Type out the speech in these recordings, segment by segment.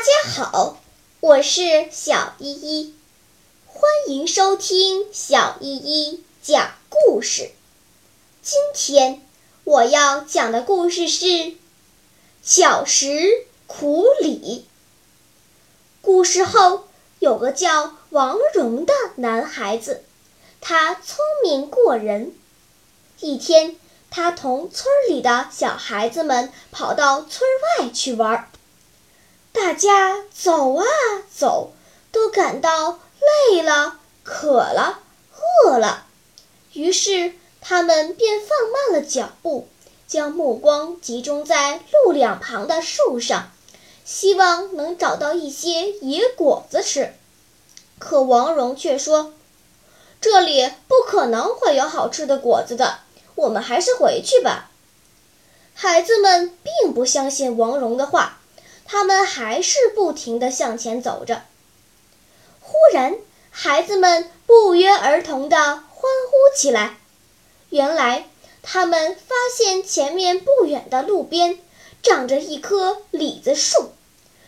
大家好我是小依依，欢迎收听小依依讲故事。今天我要讲的故事是《巧食苦李》。古时候有个叫王戎的男孩子，他聪明过人。一天，他同村里的小孩子们跑到村外去玩。大家走啊走，都感到累了、渴了、饿了，于是他们便放慢了脚步，将目光集中在路两旁的树上，希望能找到一些野果子吃。可王戎却说：“这里不可能会有好吃的果子的，我们还是回去吧。”孩子们并不相信王戎的话。他们还是不停地向前走着。忽然，孩子们不约而同地欢呼起来。原来，他们发现前面不远的路边长着一棵李子树，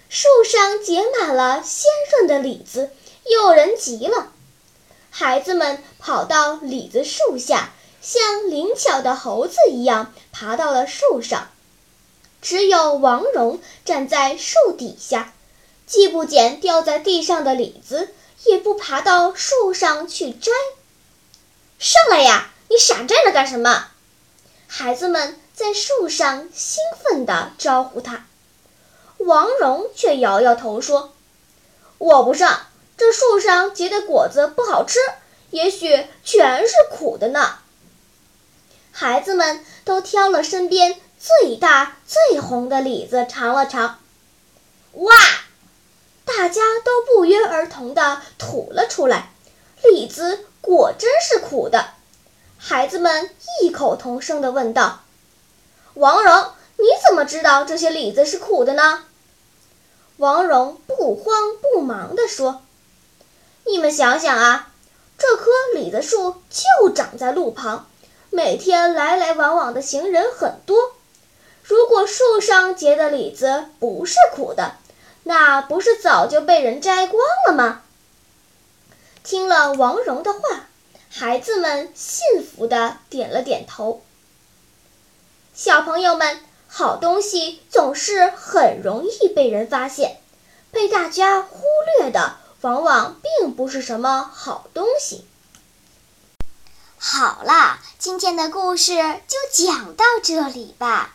树上结满了鲜润的李子，诱人极了。孩子们跑到李子树下，像灵巧的猴子一样爬到了树上。只有王戎站在树底下，既不捡掉在地上的李子，也不爬到树上去摘。上来呀！你傻站着干什么？孩子们在树上兴奋地招呼他。王戎却摇摇头说：“我不上，这树上结的果子不好吃，也许全是苦的呢。”孩子们都挑了身边。最大最红的李子尝了尝，哇！大家都不约而同地吐了出来。李子果真是苦的。孩子们异口同声地问道：“王戎，你怎么知道这些李子是苦的呢？”王戎不慌不忙地说：“你们想想啊，这棵李子树就长在路旁，每天来来往往的行人很多。”如果树上结的李子不是苦的，那不是早就被人摘光了吗？听了王蓉的话，孩子们信服的点了点头。小朋友们，好东西总是很容易被人发现，被大家忽略的往往并不是什么好东西。好了，今天的故事就讲到这里吧。